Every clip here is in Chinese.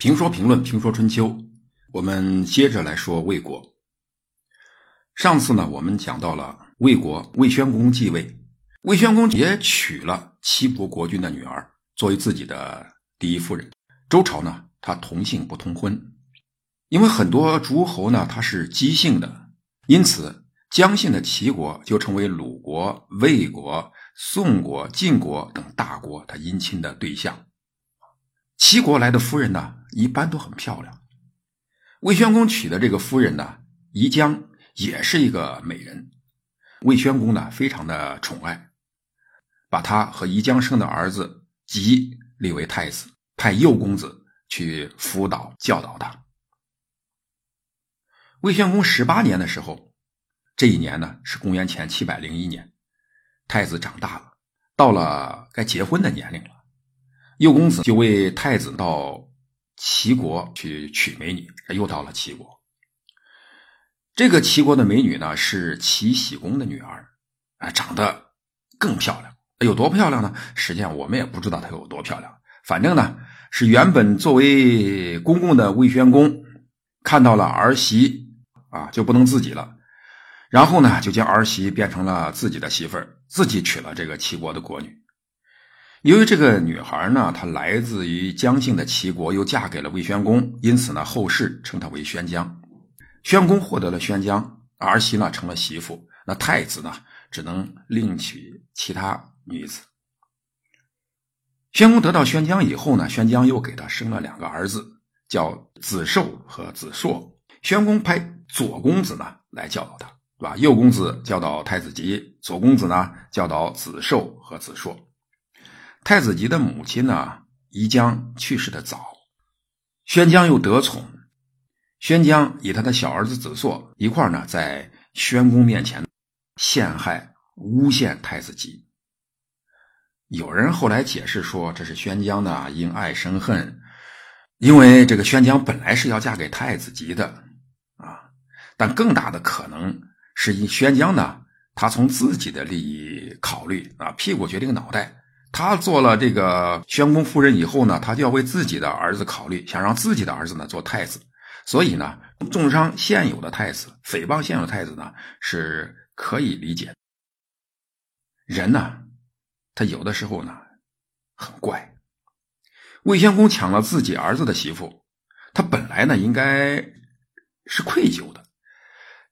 评说评论评说春秋，我们接着来说魏国。上次呢，我们讲到了魏国魏宣公继位，魏宣公也娶了齐国国君的女儿作为自己的第一夫人。周朝呢，他同姓不通婚，因为很多诸侯呢他是姬姓的，因此姜姓的齐国就成为鲁国、魏国、宋国、晋国等大国他姻亲的对象。齐国来的夫人呢，一般都很漂亮。魏宣公娶的这个夫人呢，宜姜也是一个美人。魏宣公呢，非常的宠爱，把他和宜姜生的儿子吉立为太子，派右公子去辅导教导他。魏宣公十八年的时候，这一年呢是公元前七百零一年，太子长大了，到了该结婚的年龄了。右公子就为太子到齐国去娶美女，又到了齐国。这个齐国的美女呢，是齐僖公的女儿，啊，长得更漂亮。有多漂亮呢？实际上我们也不知道她有多漂亮。反正呢，是原本作为公公的魏宣公看到了儿媳啊，就不能自己了，然后呢，就将儿媳变成了自己的媳妇儿，自己娶了这个齐国的国女。由于这个女孩呢，她来自于姜姓的齐国，又嫁给了魏宣公，因此呢，后世称她为宣姜。宣公获得了宣姜，儿媳呢成了媳妇，那太子呢只能另娶其他女子。宣公得到宣姜以后呢，宣姜又给他生了两个儿子，叫子寿和子硕。宣公派左公子呢来教导他，对吧？右公子教导太子吉，左公子呢教导子寿和子硕。太子吉的母亲呢，宜姜去世的早，宣姜又得宠，宣姜以他的小儿子子硕一块呢，在宣公面前陷害诬陷太子吉。有人后来解释说，这是宣姜呢因爱生恨，因为这个宣姜本来是要嫁给太子吉的啊，但更大的可能是以宣姜呢，他从自己的利益考虑啊，屁股决定脑袋。他做了这个宣公夫人以后呢，他就要为自己的儿子考虑，想让自己的儿子呢做太子。所以呢，重伤现有的太子，诽谤现有的太子呢，是可以理解。人呢，他有的时候呢很怪。魏宣公抢了自己儿子的媳妇，他本来呢应该是愧疚的，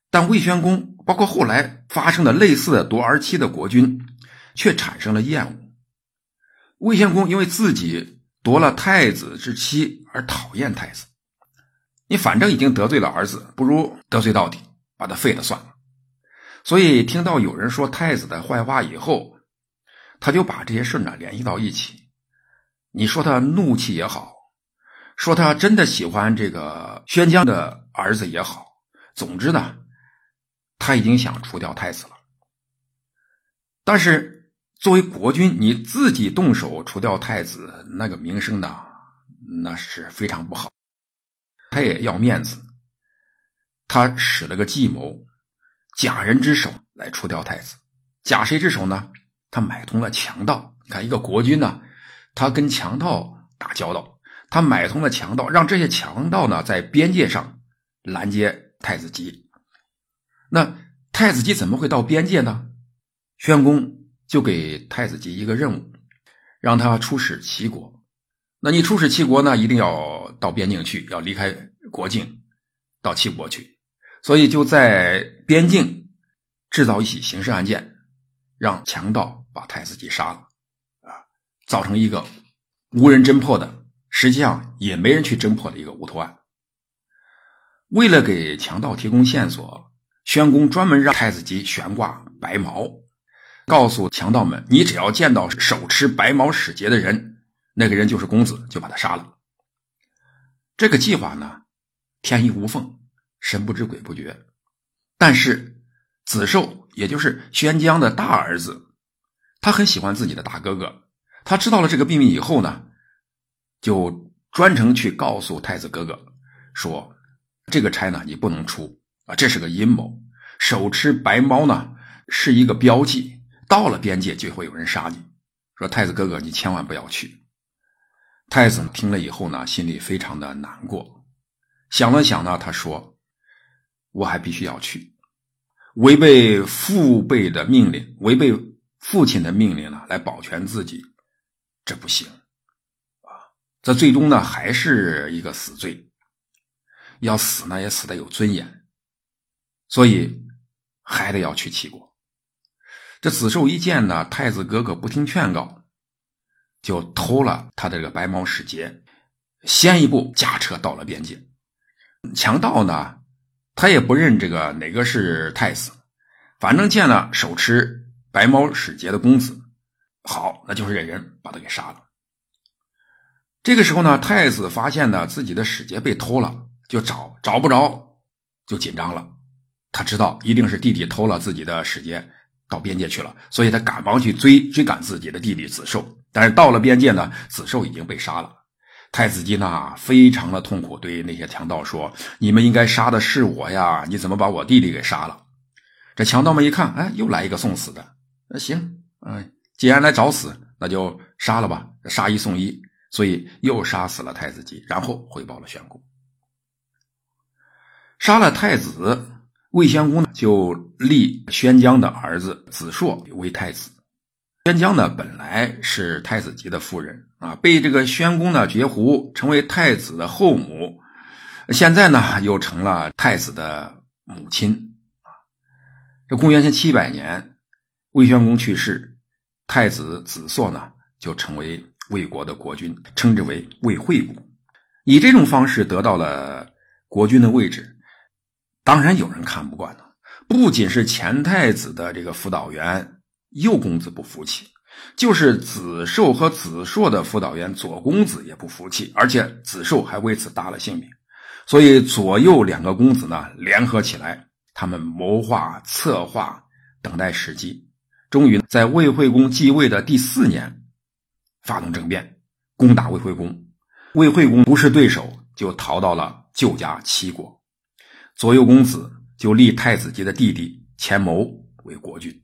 但魏宣公包括后来发生的类似的夺儿妻的国君，却产生了厌恶。魏献公因为自己夺了太子之妻而讨厌太子，你反正已经得罪了儿子，不如得罪到底，把他废了算了。所以听到有人说太子的坏话以后，他就把这些事呢联系到一起。你说他怒气也好，说他真的喜欢这个宣姜的儿子也好，总之呢，他已经想除掉太子了，但是。作为国君，你自己动手除掉太子，那个名声呢，那是非常不好。他也要面子，他使了个计谋，假人之手来除掉太子。假谁之手呢？他买通了强盗。你看，一个国君呢，他跟强盗打交道，他买通了强盗，让这些强盗呢在边界上拦截太子姬。那太子姬怎么会到边界呢？宣公。就给太子姬一个任务，让他出使齐国。那你出使齐国呢，一定要到边境去，要离开国境，到齐国去。所以就在边境制造一起刑事案件，让强盗把太子姬杀了，啊，造成一个无人侦破的，实际上也没人去侦破的一个无头案。为了给强盗提供线索，宣公专门让太子姬悬挂白毛。告诉强盗们，你只要见到手持白毛使节的人，那个人就是公子，就把他杀了。这个计划呢，天衣无缝，神不知鬼不觉。但是子寿，也就是宣江的大儿子，他很喜欢自己的大哥哥。他知道了这个秘密以后呢，就专程去告诉太子哥哥说：“这个差呢，你不能出啊，这是个阴谋。手持白猫呢，是一个标记。”到了边界就会有人杀你，说太子哥哥，你千万不要去。太子听了以后呢，心里非常的难过，想了想呢，他说：“我还必须要去，违背父辈的命令，违背父亲的命令呢，来保全自己，这不行啊！这最终呢，还是一个死罪，要死呢，也死的有尊严，所以还得要去齐国。”这子寿一见呢，太子哥哥不听劝告。就偷了他的这个白毛使节，先一步驾车到了边界。强盗呢，他也不认这个哪个是太子，反正见了手持白毛使节的公子，好，那就是这人把他给杀了。这个时候呢，太子发现呢自己的使节被偷了，就找找不着，就紧张了。他知道一定是弟弟偷了自己的使节。到边界去了，所以他赶忙去追追赶自己的弟弟子寿。但是到了边界呢，子寿已经被杀了。太子姬呢，非常的痛苦，对那些强盗说：“你们应该杀的是我呀，你怎么把我弟弟给杀了？”这强盗们一看，哎，又来一个送死的。那行，嗯，既然来找死，那就杀了吧，杀一送一，所以又杀死了太子姬，然后回报了宣公，杀了太子。魏宣公呢，就立宣姜的儿子子硕为太子。宣姜呢，本来是太子姬的夫人啊，被这个宣公呢绝胡，成为太子的后母。现在呢，又成了太子的母亲啊。这公元前七百年，魏宣公去世，太子子硕呢，就成为魏国的国君，称之为魏惠公。以这种方式得到了国君的位置。当然有人看不惯了，不仅是前太子的这个辅导员右公子不服气，就是子寿和子硕的辅导员左公子也不服气，而且子寿还为此搭了性命。所以左右两个公子呢联合起来，他们谋划策划，等待时机，终于在魏惠公继位的第四年，发动政变，攻打魏惠公。魏惠公不是对手，就逃到了旧家齐国。左右公子就立太子姬的弟弟钱谋为国君，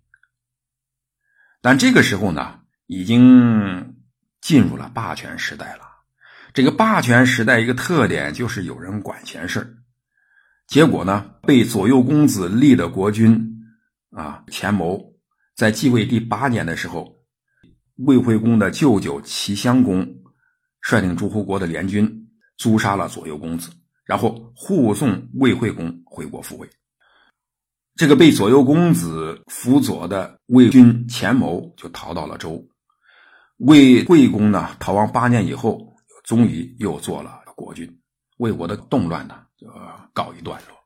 但这个时候呢，已经进入了霸权时代了。这个霸权时代一个特点就是有人管闲事结果呢，被左右公子立的国君啊钱谋，在继位第八年的时候，魏惠公的舅舅齐襄公率领诸侯国的联军诛杀了左右公子。然后护送魏惠公回国复位。这个被左右公子辅佐的魏军前谋就逃到了周。魏惠公呢，逃亡八年以后，终于又做了国君。魏国的动乱呢，就告一段落。